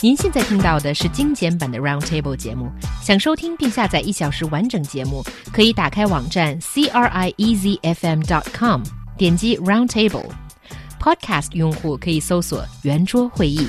您现在听到的是精简版的 Roundtable 节目。想收听并下载一小时完整节目，可以打开网站 c r i e z f m dot com，点击 Roundtable。Podcast 用户可以搜索圆桌会议。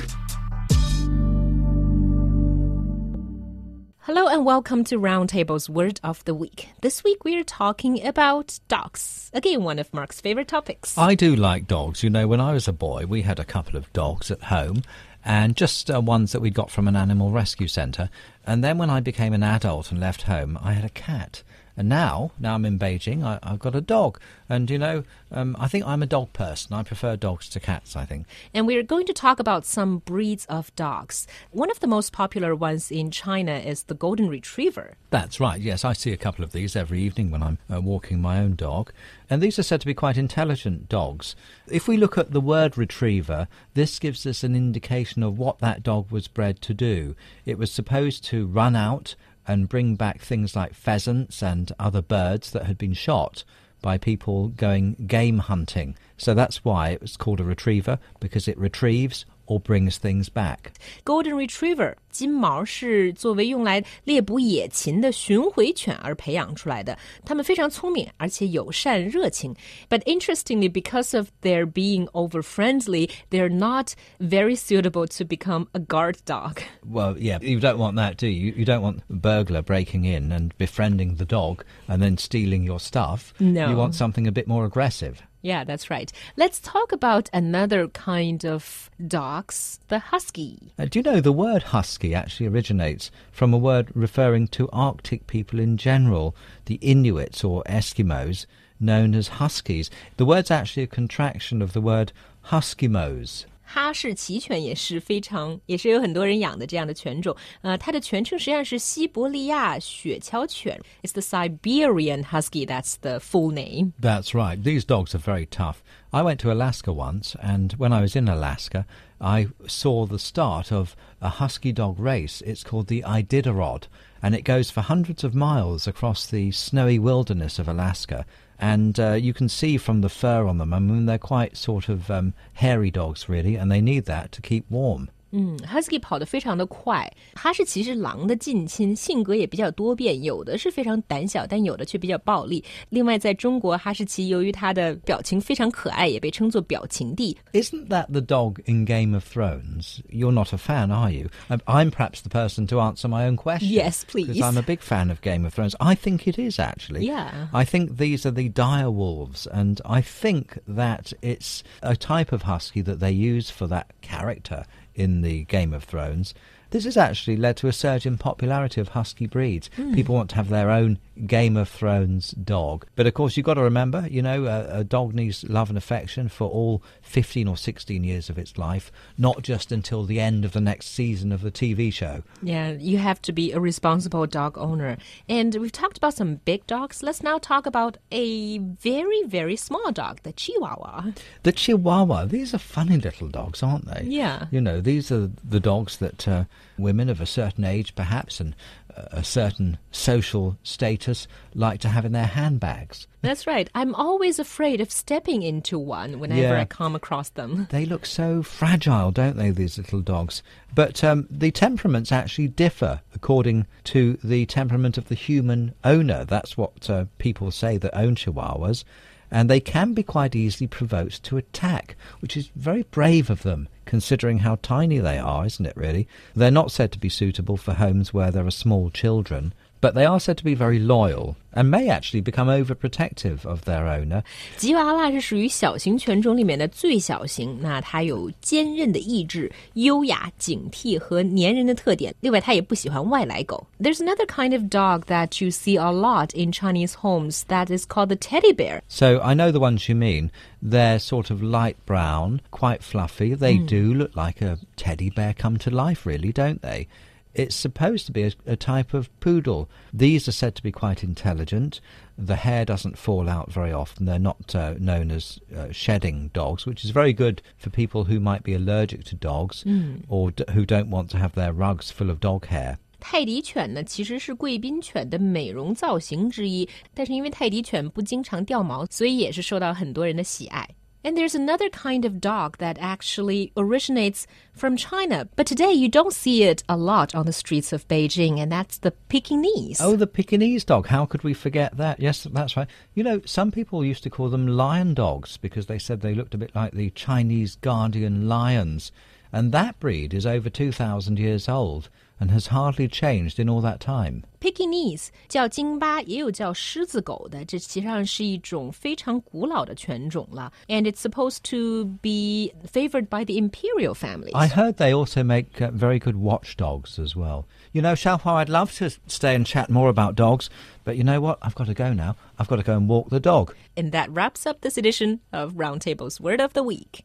Hello and welcome to Roundtable's Word of the Week. This week we are talking about dogs. Again, one of Mark's favorite topics. I do like dogs. You know, when I was a boy, we had a couple of dogs at home and just uh, ones that we'd got from an animal rescue centre. And then when I became an adult and left home, I had a cat. And now, now I'm in Beijing, I, have got a dog. And, you know, um, I think I'm a dog person. I prefer dogs to cats, I think. And we're going to talk about some breeds of dogs. One of the most popular ones in China is the Golden Retriever. That's right, yes. I see a couple of these every evening when I'm uh, walking my own dog. And these are said to be quite intelligent dogs. If we look at the word retriever, this gives us an indication of what that dog was bred to do. It was supposed to run out and bring back things like pheasants and other birds that had been shot by people going game hunting. So that's why it was called a retriever, because it retrieves or brings things back. Golden Retriever 金毛是作为用来猎捕野禽的巡回犬而培养出来的。它们非常聪明，而且友善热情。But interestingly, because of their being over friendly, they're not very suitable to become a guard dog. Well, yeah, you don't want that, do you? You don't want a burglar breaking in and befriending the dog and then stealing your stuff. No. You want something a bit more aggressive. Yeah, that's right. Let's talk about another kind of dogs, the husky. Uh, do you know the word husky actually originates from a word referring to Arctic people in general, the Inuits or Eskimos, known as huskies? The word's actually a contraction of the word huskimos. 哈士奇犬也是非常，也是有很多人养的这样的犬种。呃，它的全称实际上是西伯利亚雪橇犬。It's the Siberian Husky. That's the full name. That's right. These dogs are very tough. I went to Alaska once, and when I was in Alaska, I saw the start of a husky dog race. It's called the Iditarod, and it goes for hundreds of miles across the snowy wilderness of Alaska and uh, you can see from the fur on them. I mean, they're quite sort of um, hairy dogs, really, and they need that to keep warm. 嗯，Husky 跑得非常的快，哈士奇是狼的近亲，性格也比较多变，有的是非常胆小，但有的却比较暴力。另外，在中国，哈士奇由于它的表情非常可爱，也被称作表情帝。Isn't that the dog in Game of Thrones? You're not a fan, are you? I'm perhaps the person to answer my own question. Yes, please. Because I'm a big fan of Game of Thrones. I think it is actually. Yeah. I think these are the dire wolves, and I think that it's a type of husky that they use for that character in the Game of Thrones. This has actually led to a surge in popularity of husky breeds. Mm. People want to have their own Game of Thrones dog. But of course, you've got to remember, you know, a, a, dog needs love and affection for all 15 or 16 years of its life, not just until the end of the next season of the TV show. Yeah, you have to be a responsible dog owner. And we've talked about some big dogs. Let's now talk about a very, very small dog, the Chihuahua. The Chihuahua. These are funny little dogs, aren't they? Yeah. You know, these are the dogs that uh, women of a certain age, perhaps, and a certain social status like to have in their handbags. That's right. I'm always afraid of stepping into one whenever yeah. I come across them. They look so fragile, don't they, these little dogs? But um, the temperaments actually differ according to the temperament of the human owner. That's what uh, people say that own Chihuahuas and they can be quite easily provoked to attack, which is very brave of them, considering how tiny they are, isn't it, really? They're not said to be suitable for homes where there are small children, but they are said to be very loyal and may actually become overprotective of their owner. 吉娃娃是属于小型犬种里面的最小型，那它有坚韧的意志、优雅、警惕和粘人的特点。另外，它也不喜欢外来狗。There's another kind of dog that you see a lot in Chinese homes that is called the teddy bear. So I know the ones you mean. They're sort of light brown, quite fluffy. They mm. do look like a teddy bear come to life, really, don't they? It's supposed to be a, a, type of poodle. These are said to be quite intelligent. The hair doesn't fall out very often. They're not uh, known as uh, shedding dogs, which is very good for people who might be allergic to dogs mm. or d- who don't want to have their rugs full of dog hair. 泰迪犬呢，其实是贵宾犬的美容造型之一，但是因为泰迪犬不经常掉毛，所以也是受到很多人的喜爱。 And there's another kind of dog that actually originates from China, but today you don't see it a lot on the streets of Beijing, and that's the Pekingese. Oh, the Pekingese dog. How could we forget that? Yes, that's right. You know, some people used to call them lion dogs because they said they looked a bit like the Chinese guardian lions And that breed is over 2,000 years old and has hardly changed in all that time. Pekingese 叫京巴，也有叫狮子狗的，这实际上是一种非常古老的犬种了。And it's supposed to be favored by the imperial families. I heard they also make uh, very good watchdogs as well. You know, Xiaohua, I'd love to stay and chat more about dogs, but you know what? I've got to go now. I've got to go and walk the dog. And that wraps up this edition of Roundtable's Word of the Week.